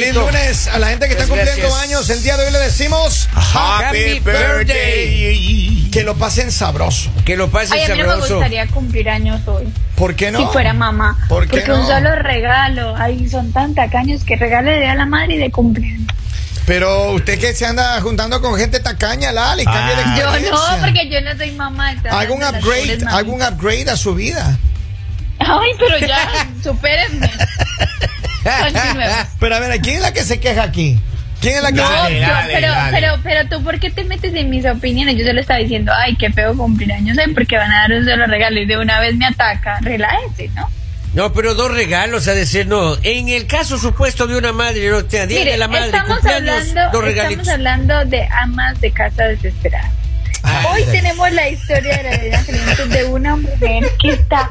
feliz lunes a la gente que está cumpliendo gracias. años. El día de hoy le decimos Happy birthday. que lo pasen sabroso. Que lo pases Ay, a mí no me sabroso. gustaría cumplir años hoy. ¿Por qué no? Si fuera mamá. ¿Por qué Porque no? un solo regalo. Ay, son tan tacaños que regale a la madre y de cumpleaños. Pero usted que se anda juntando con gente tacaña, Lali, cambie de Ah. Yo experiencia. no, porque yo no soy mamá. de las upgrade, mamitas. upgrade a su vida. Ay, pero ya, supérenme. Pero a ver, ¿quién es la que se queja aquí? ¿Quién es la que No, se Dale, yo- dale, pero, dale. pero, pero tú, ¿por qué te metes en mis opiniones? Yo solo estaba diciendo, ay, qué feo cumplir años, ay, porque van a dar un solo regalo y de una vez me ataca. Relájese, ¿no? No, pero dos regalos ha de ser, no. En el caso supuesto de una madre, no te Mire, de la madre, estamos cumpleaños, hablando, dos regalitos. estamos hablando de amas de casa desesperadas. Ay, Hoy tenemos la historia de la vida de una mujer que está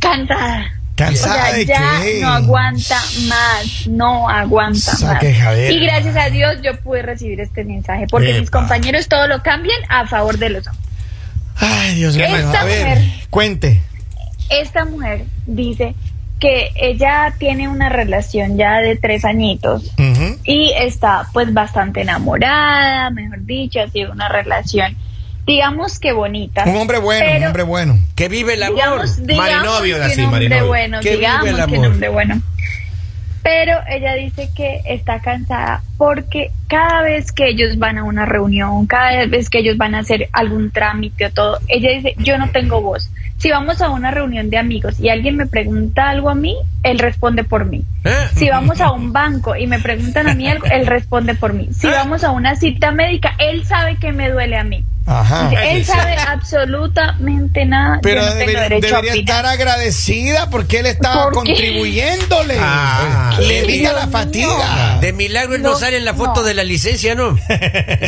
cansada. ¿Cansada o sea, ya no aguanta más, no aguanta Esa más. quejadera. Y gracias a Dios yo pude recibir este mensaje, porque mis compañeros todo lo cambian a favor de los hombres. Ay, Dios mío. Esta A ver, mujer- cuente. Esta mujer dice que ella tiene una relación ya de tres añitos y está pues bastante enamorada, mejor dicho, ha sido una relación, digamos que bonita. Un hombre bueno, un hombre bueno. Que vive el amor. Marinovio, así, un hombre bueno, Que vive digamos el que un amor. hombre bueno. Pero ella dice que está cansada porque cada vez que ellos van a una reunión, cada vez que ellos van a hacer algún trámite o todo, ella dice, yo no tengo voz. Si vamos a una reunión de amigos y alguien me pregunta algo a mí, él responde por mí. ¿Eh? Si vamos a un banco y me preguntan a mí algo, él responde por mí. Si Ah. vamos a una cita médica, él sabe que me duele a mí. Ajá. Él sabe absolutamente nada. Pero yo no tengo debería, estar agradecida porque él estaba contribuyéndole. Ah. le evita la fatiga. De milagro él no, No, sale en la foto no. de la licencia, ¿no?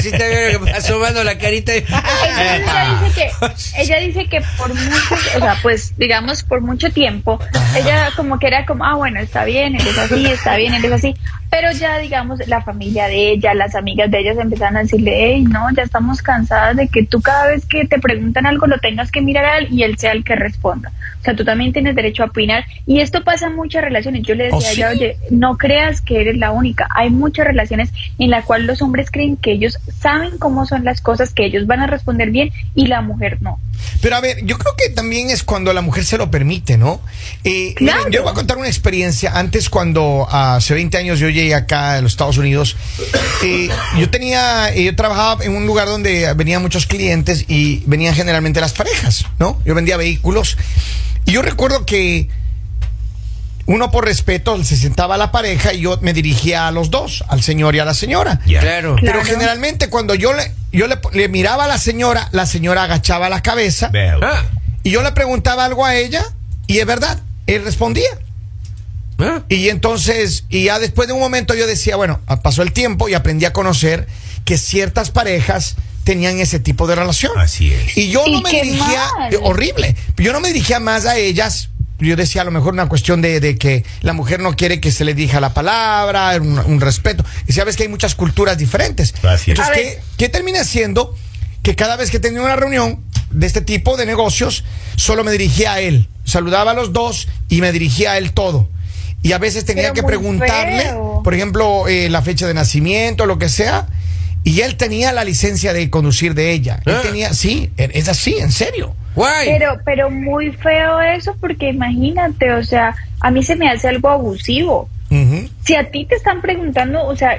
Sí veo asomando la carita. y- Entonces ella dice que ella dice que por muchos, o sea, pues digamos por mucho tiempo, ella como que era como, ah, bueno, está bien, él es así, está bien, él es así, pero ya digamos la familia de ella, las amigas de ella se empezaron a decirle, hey, no, ya estamos cansadas de que tú cada vez que te preguntan algo lo tengas que mirar a él y él sea el que responda. O sea, tú también tienes derecho a opinar y esto pasa en muchas relaciones. Yo le decía ¿Oh, a sí? ella, oye, no creas que eres la única. Hay muchas relaciones en las cuales los hombres creen que ellos saben cómo son las cosas, que ellos van a responder bien y la mujer no. Pero a ver, yo creo que también es cuando la mujer se lo permite, ¿no? Eh, miren, Claro. yo voy a contar una experiencia. Antes, cuando ah, hace 20 años yo llegué acá a los Estados Unidos, eh, yo tenía, eh, yo trabajaba en un lugar donde venían muchos clientes y venían generalmente las parejas, ¿no? Yo vendía vehículos. Y yo recuerdo que uno por respeto se sentaba a la pareja y yo me dirigía a los dos, al señor y a la señora. Claro. Pero Claro. generalmente cuando yo le, yo le, le miraba a la señora, la señora agachaba la cabeza. Ah, y yo le preguntaba algo a ella y es verdad, él respondía. ah. Y entonces, y ya después de un momento yo decía, bueno, pasó el tiempo y aprendí a conocer que ciertas parejas tenían ese tipo de relación. Así es. Y yo no me dirigía, mal. horrible, yo no me dirigía más a ellas. Yo decía a lo mejor una cuestión de, de que la mujer no quiere que se le diga la palabra, un, un respeto. Y sabes que hay muchas culturas diferentes. Así es. Entonces, ¿qué, qué termina siendo? Que cada vez que tenía una reunión de este tipo de negocios, solo me dirigía a él. Saludaba a los dos y me dirigía a él todo. Y a veces tenía Pero que preguntarle, feo. por ejemplo, eh, la fecha de nacimiento, lo que sea. Y él tenía la licencia de conducir de ella. Él Ah. tenía, sí, es así, en serio. Guay. Pero, pero muy feo eso porque imagínate, o sea, a mí se me hace algo abusivo. Si a ti te están preguntando, o sea,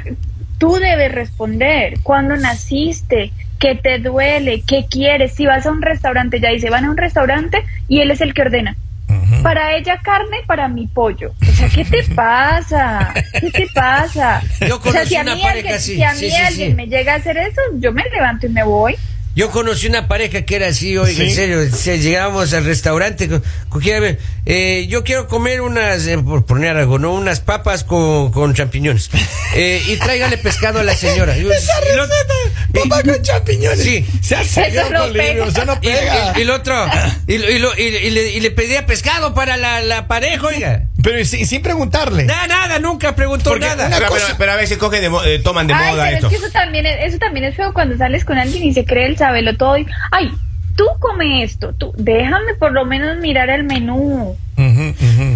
tú debes responder cuándo naciste, qué te duele, qué quieres. Si vas a un restaurante, ya dice, van a un restaurante y él es el que ordena. Para ella carne, para mi pollo. O sea, ¿qué te pasa? ¿Qué te pasa? Yo o sea, si a mí, alguien, si a mí sí, alguien me llega a hacer eso, yo me levanto y me voy. Yo conocí una pareja que era así, oiga, en serio. se- llegábamos al restaurante, co- cogía, eh, yo quiero comer unas, eh, por poner algo, ¿no? Unas papas con, con champiñones. Eh, y tráigale pescado a la señora. Y- y lo- Papá con champiñones. Sí. Se hace Eso no pega. eso no y, pega. y- y el otro, y, lo- y lo- y- y le, y le pedía pescado para la, la pareja, oiga. Pero sin, sin preguntarle. Nada, nada, nunca preguntó Porque nada. Pero, cosa- pero- pero a veces cogen de mo- eh, toman de Ay, moda pero esto. es que eso también es, eso también es feo cuando sales con alguien y se cree el sabelo todo y, ay, tú come esto, tú, déjame por lo menos mirar el menú.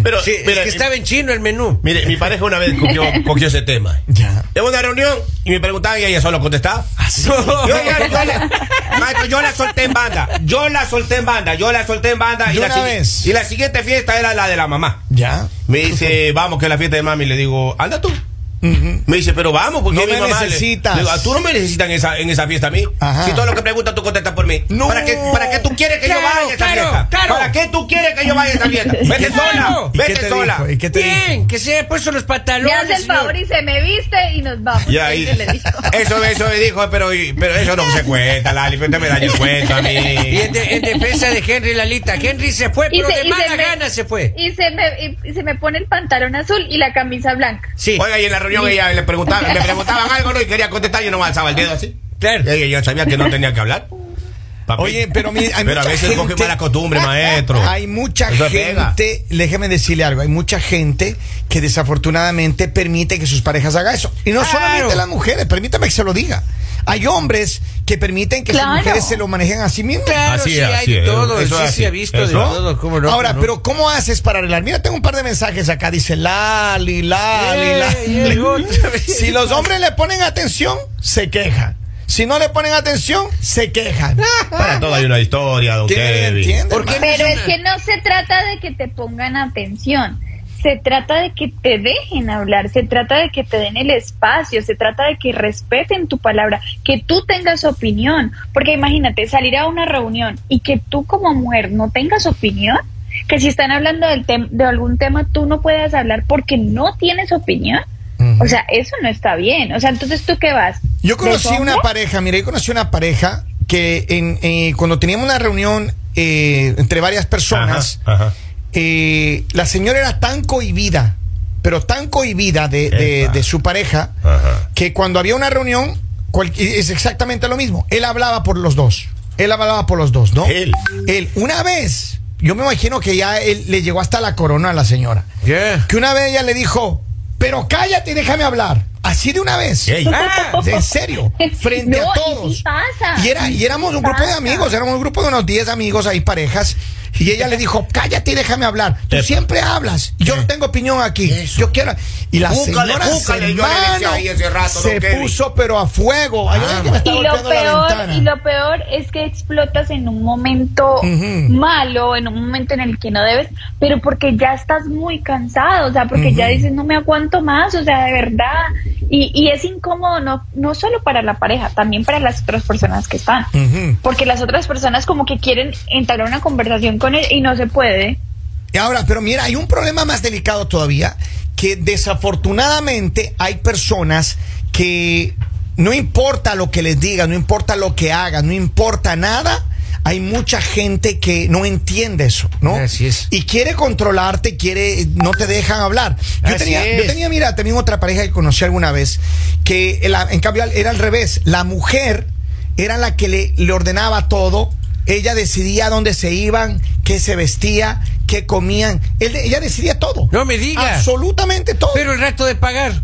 Pero, Sí, es que estaba en chino el menú. mire, mi pareja una vez cogió, cogió ese tema. Ya. En una reunión y me preguntaban y ella solo contestaba. Yo, ya- yo la, maestro, yo la solté en banda. Yo la solté en banda. Yo la solté en banda. ¿De Y la, vez? y la siguiente fiesta era la de la mamá. Ya. Me dice, vamos, que es la fiesta de mami. Le digo, anda tú. Me dice, pero vamos, porque No mi me mamá necesitas. le digo, "Ah, tú no me necesitas en esa, en esa fiesta a mí. Ajá. Si todo lo que preguntas tú contestas por mí. No. ¿Para, qué, ¿Para qué tú quieres que yo vaya a esa claro, fiesta? claro. ¿Para qué tú quieres que yo vaya a esa fiesta? Vete sola, ¿Y qué vete te sola. dijo? ¿Y qué te dijo? Bien, que se haya puesto los Me pantalones. hace el señor. favor y se me viste y nos vamos. Y ahí, Eso eso, me dijo, pero, pero eso no se cuenta, Lali, pero usted me daña el cuento a mí. Y en, de- en defensa de Henry Lalita. Henry se fue, pero se- de mala se me- gana se fue. Y se, me, y- y se me pone el pantalón azul y la camisa blanca. Sí, Oiga, y en la reunión ella le preguntaba, me preguntaban algo ¿no? y quería contestar y yo no alzaba el dedo así. claro. Y yo sabía que no tenía que hablar. Papi. Oye, pero mi- hay Pero a veces coge gente- mala costumbre, maestro. Hay mucha Eso pega. gente, déjeme decirle algo, hay mucha gente que desafortunadamente permite que sus parejas hagan eso. Y no Claro. solamente las mujeres, permítame que se lo diga. Hay hombres que permiten que sus Claro. mujeres se lo manejen a sí mismos. Claro, Así sí, es, hay así de es. todo. Eso sí, ha visto de todo. ¿Cómo no? Ahora, ¿Cómo no? pero ¿cómo haces para arreglar? Mira, tengo un par de mensajes acá. Dice Lali, Lali, Ey, Lali. Si los hombres le ponen atención, se quejan. Si no le ponen atención, se quejan. Para todo hay una historia, don ¿Entiende? Kevin. ¿Entiende, ¿Por qué hermano? Pero es que no se trata de que te pongan atención. Se trata de que te dejen hablar, se trata de que te den el espacio, se trata de que respeten tu palabra, que tú tengas opinión. Porque imagínate, salir a una reunión y que tú como mujer no tengas opinión, que si están hablando del tem- de algún tema tú no puedas hablar porque no tienes opinión. O sea, eso no está bien. O sea, entonces tú qué vas. Yo conocí ¿De una pareja, mira, yo conocí una pareja que en, eh, cuando teníamos una reunión eh, entre varias personas, Ajá, ajá. eh, la señora era tan cohibida, pero tan cohibida de, de- Epa. de su pareja, Ajá. que cuando había una reunión, cual- es exactamente lo mismo. Él hablaba por los dos. Él hablaba por los dos, ¿no? Él. Él. Una vez, yo me imagino que ya él le llegó hasta la corona a la señora. Yeah. Que una vez ella le dijo, pero cállate y déjame hablar. Así de una vez. Ey. Ah, En serio, frente No, a y todos. sí pasa, Y, era, y y éramos un grupo de amigos, éramos un grupo de unos 10 amigos ahí, parejas. Y ella le dijo, cállate y déjame hablar. Tú Epa. siempre hablas. Yo no tengo opinión aquí. Eso. Yo quiero. Y la Búscale, señora búscale, yo le decía hermano, ahí ese rato, se puso pero a fuego. Ay, ay, que me está y lo peor y lo peor es que explotas en un momento malo en un momento en el que no debes pero porque ya estás muy cansado o sea porque ya dices no me aguanto más o sea de verdad y, y es incómodo no no solo para la pareja también para las otras personas que están porque las otras personas como que quieren entablar una conversación con él y no se puede Y ahora, pero mira, hay un problema más delicado todavía, que desafortunadamente hay personas que no importa lo que les digan, no importa lo que hagan, no importa nada, hay mucha gente que no entiende eso, ¿no? Así es. Y quiere controlarte, quiere, no te dejan hablar. Yo Así tenía, es. yo tenía, mira, tenía otra pareja que conocí alguna vez, que la- en cambio era al revés, la mujer era la que le, le ordenaba todo, ella decidía dónde se iban, qué se vestía, qué comían, Él- ella decidía todo. No me diga. Absolutamente todo. Pero el rato de pagar.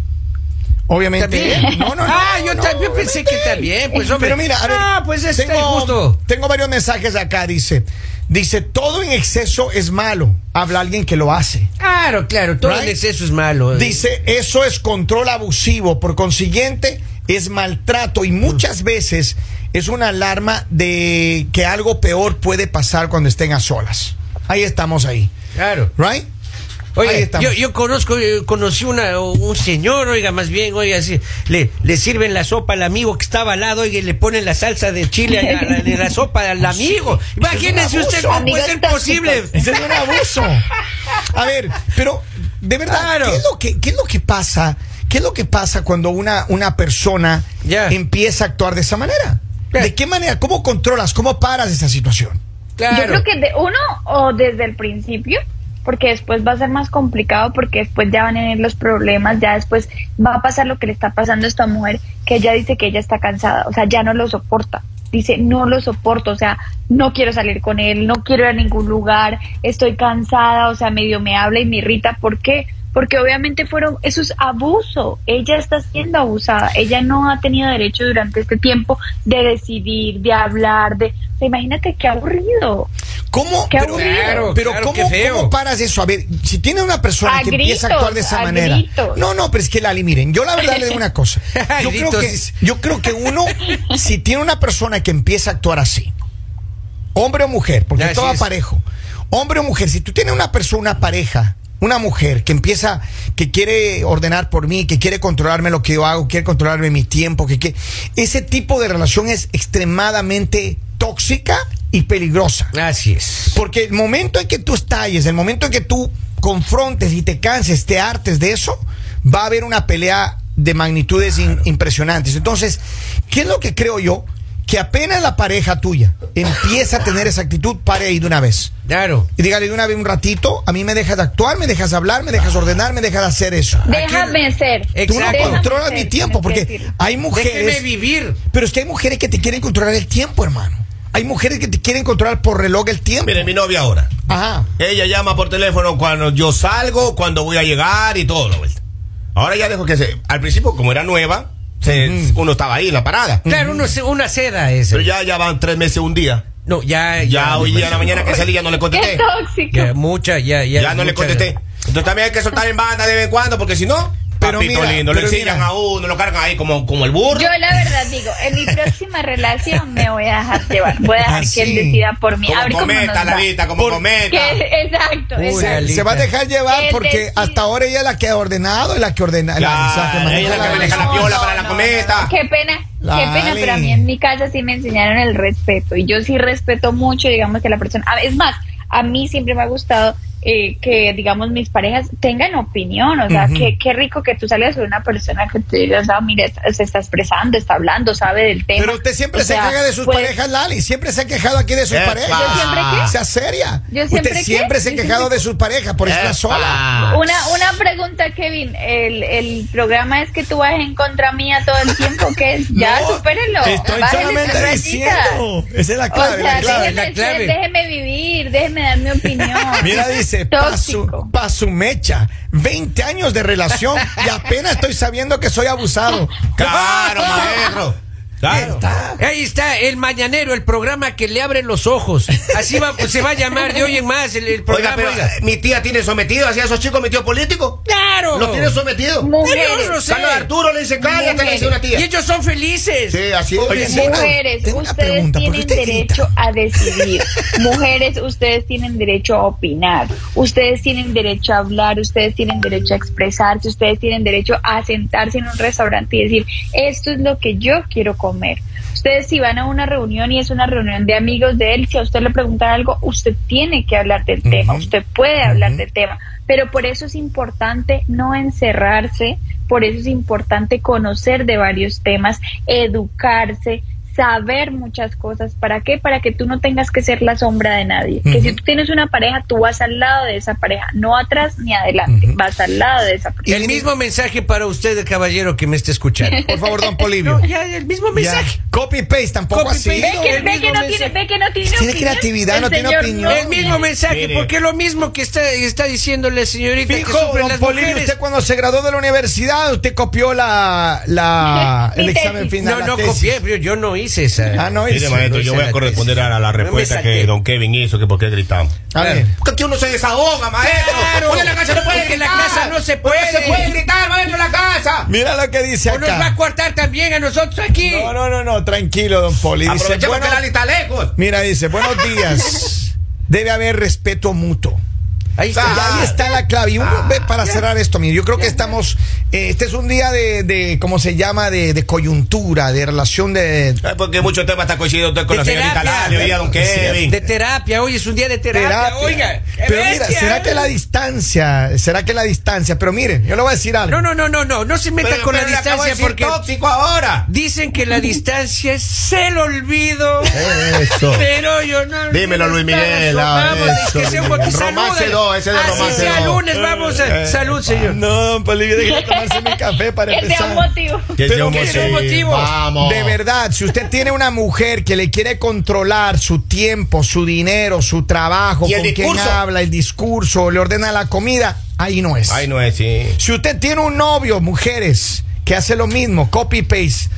Obviamente. También. No, no, no. Ah, yo no, también pensé que también, pues, hombre. Pero mira, a ver. Ah, pues está tengo, injusto. Tengo varios mensajes acá, dice. Dice, todo en exceso es malo. Habla alguien que lo hace. Claro, claro, todo Right? el exceso es malo. Dice, eso es control abusivo. Por consiguiente, es maltrato. Y muchas veces es una alarma de que algo peor puede pasar cuando estén a solas. Ahí estamos ahí. Claro. ¿Right? Ahí Oye, estamos. yo, yo conozco, eh, conocí una, un señor, oiga, más bien, oiga, así, le, le sirven la sopa al amigo que estaba al lado, oiga, y le ponen la salsa de chile a la, de la sopa al amigo. Imagínese un usted cómo puede ser tóxicos. posible. Ese es un abuso. A ver, pero de verdad, Claro. ¿qué, es lo que, ¿qué es lo que pasa? ¿Qué es lo que pasa cuando una, una persona Ya. empieza a actuar de esa manera? ¿De qué manera? ¿Cómo controlas? ¿Cómo paras esa situación? Claro. Yo creo que de uno o desde el principio, porque después va a ser más complicado, porque después ya van a venir los problemas, ya después va a pasar lo que le está pasando a esta mujer, que ella dice que ella está cansada, o sea, ya no lo soporta. Dice, no lo soporto, o sea, no quiero salir con él, no quiero ir a ningún lugar, estoy cansada, o sea, medio me habla y me irrita. ¿Por qué? Porque obviamente fueron, eso es abuso, ella está siendo abusada, ella no ha tenido derecho durante este tiempo de decidir, de hablar, de, o sea, imagínate qué aburrido. ¿Cómo? Qué pero, aburrido. Claro, pero claro, ¿cómo, qué feo. cómo paras eso? A ver, si tiene una persona A que empieza a actuar de esa manera. gritos. No, no, pero es que Lali, miren, yo la verdad le digo una cosa. A Yo creo, que, yo creo que uno, si tiene una persona que empieza a actuar así, hombre o mujer, porque Así todo es. parejo, hombre o mujer, si tú tienes una persona, una pareja, una mujer que empieza, que quiere ordenar por mí, que quiere controlarme lo que yo hago, quiere controlarme mi tiempo, que, que ese tipo de relación es extremadamente tóxica y peligrosa. Así es. Porque el momento en que tú estalles, el momento en que tú confrontes y te canses, te hartes de eso, va a haber una pelea de magnitudes in- impresionantes. Entonces, ¿qué es lo que creo yo? Que apenas la pareja tuya empieza a tener esa actitud, pare ahí de una vez. Claro. Y dígale de una vez un ratito, a mí me dejas de actuar, me dejas de hablar, me dejas de ordenar, me dejas de hacer eso. Déjame ser. Tú no. Déjame controlas ser, mi tiempo, porque hay Déjeme mujeres... vivir. Pero es que hay mujeres que te quieren controlar el tiempo, hermano. Hay mujeres que te quieren controlar por reloj el tiempo. Mire, mi novia ahora. Ajá. Ella llama por teléfono cuando yo salgo, cuando voy a llegar y todo. la vuelta. Ahora ya dejo que se. Al principio, como era nueva, se- uno estaba ahí en la parada. Claro, uno, una seda es. Pero ya, ya van tres meses un día. No, ya. Ya hoy día en la mañana que salí ya no le Qué contesté. tóxico. Ya, mucha, ya, ya. Ya no le contesté. Entonces también hay que soltar en banda de vez en cuando, porque si no, Pero papito mira, lindo, lo mira. a uno, lo cargan ahí como, como el burro. Yo la verdad digo, en mi próxima relación me voy a dejar llevar, voy a dejar Ah, que él decida por mí. como A ver cómo cometa, nos va. Lalita, como Por- cometa. Que- exacto, Uy, exacto. Ali. Se va a dejar llevar Es porque decir- hasta ahora ella es la que ha ordenado y la que ordena. la- Claro, o sea, que maneja ella es la que la- maneja la piola para la cometa. Qué pena, qué pena, pero a mí en mi casa sí me enseñaron el respeto y yo sí respeto mucho, digamos, que la persona, a- es más, a mí siempre me ha gustado eh, que, digamos, mis parejas tengan opinión, o sea, Ujú. qué, qué rico que tú salgas con una persona que te digas, ah, mira, está- se está expresando, está hablando, sabe del tema. Pero usted siempre O se sea, queja de sus pues, parejas, Lali. Siempre se ha quejado aquí de sus Epa. parejas. ¿Yo siempre qué? Sea seria. ¿Yo siempre usted qué? siempre se ha quejado de sus parejas, por eso sola. Una, una pregunta, Kevin. El, el programa es que tú vas en contra mía todo el tiempo. ¿Qué es? Ya, No, supérenlo. Estoy solamente diciendo. Esa es la O clave. sea, la clave. déjeme, la clave. ser, déjeme vivir, déjeme dar mi opinión. Mira, dice, pa' su, Tóxico. pa' su mecha, 20 años de relación y apenas estoy sabiendo que soy abusado. Claro, maestro. Claro. Ahí está, el mañanero, el programa que le abre los ojos. Así va, se va a llamar de hoy en más el, el Oiga, programa. pero oiga. eh, mi tía tiene sometido así a esos chicos, mi tío político. ¡Claro! Los tiene sometidos. Mujeres. No sé. Carlos Arturo le dice, cállate, le dice una Y ellos son felices. Sí, así es. Oye. Mujeres, tengo ustedes pregunta, ¿por qué tienen usted derecho grita? a decidir. Mujeres, ustedes tienen derecho a opinar. Ustedes tienen derecho a hablar. Ustedes tienen derecho a expresarse. Ustedes tienen derecho a sentarse en un restaurante y decir, esto es lo que yo quiero comer. Ustedes si van a una reunión y es una reunión de amigos de él, si a usted le preguntan algo, usted tiene que hablar del tema. Usted puede hablar del tema. Pero por eso es importante no encerrarse, por eso es importante conocer de varios temas, educarse, saber muchas cosas. ¿Para qué? Para que tú no tengas que ser la sombra de nadie. Que si tú tienes una pareja, tú vas al lado de esa pareja, no atrás ni adelante, vas al lado de esa pareja. El mismo mensaje para usted, caballero, que me esté escuchando. Por favor, don Polivio. No, ya, el mismo mensaje. Ya. Copy paste, tampoco Copy así. Ve que, el ve mismo que no tiene, ve que no tiene Tiene opinión. creatividad, El no tiene opinión. El mismo mensaje, Mire. porque es lo mismo que está, está diciéndole, señorita, que Fijo, sufren don las Polivio, mujeres. usted cuando se graduó de la universidad, usted copió la, la el examen final. No, la no tesis. copié, pero yo no hice esa. Ah, no Mire, hizo. maestro, no yo hice voy a corresponder a la respuesta que don Kevin hizo, que por qué gritamos. A ver. Porque uno se desahoga, maestro. Claro. Porque en la casa no puede Porque en la gritar. casa no se puede. se puede gritar, maestro, en la casa. Mira lo que dice O nos va a acá. cortar también a nosotros aquí. No, no, no, no, tranquilo, don Poli. Dice, bueno, que la lista lejos. mira, dice, buenos días. Debe haber respeto mutuo. Ahí Y está. ahí está la clave. Y uno Ah, ve para cerrar esto, mire, yo creo que estamos, este es un día de, de ¿cómo se llama? De, de coyuntura, de relación de... Eh, Porque muchos temas están coincidiendo usted con De la señorita. Lali, oiga, don Kevin. De terapia, hoy es un día de terapia. terapia. Oiga, pero mira, bestia. ¿será que la distancia? ¿Será que la distancia? Pero miren, yo le voy a decir algo. No, no, no, no, no, no se meta Pero- con la pero le acabo de distancia decir porque tóxico ahora. dicen que la distancia es el olvido. Eso. Pero yo no. Dímelo, Luis Miguel, Vamos, ah, es que Miguel. Romance salúdale. No, ese de Así romance sea no. lunes, vamos. a- Eh, salud, señor. No, déjeme tomarse mi café para Que sea un empezar. motivo. Que sea un que sea un motivo. Vamos. De verdad, si usted tiene una mujer que le quiere controlar su tiempo, su dinero, su trabajo, con quién habla, el discurso, le ordena la comida, ahí no es. Ay, no es, sí. Si usted tiene un novio, mujeres, que hace lo mismo, copy paste,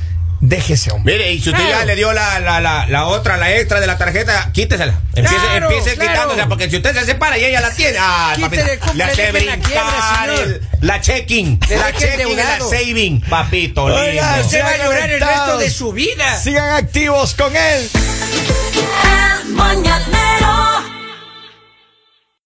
déjese, hombre. Mire, y si usted Claro. ya le dio la, la, la, la otra, la extra de la tarjeta, quítesela. Empiece, Claro, empiece claro. quitándosela, porque si usted se separa y ella la tiene, ah, Quítele, papito, le hace deje la quiebra, brincar la checking, la checking y la saving, papito Oiga, lindo. Usted va a llorar el resto de su vida. Sigan activos con él. El mañanero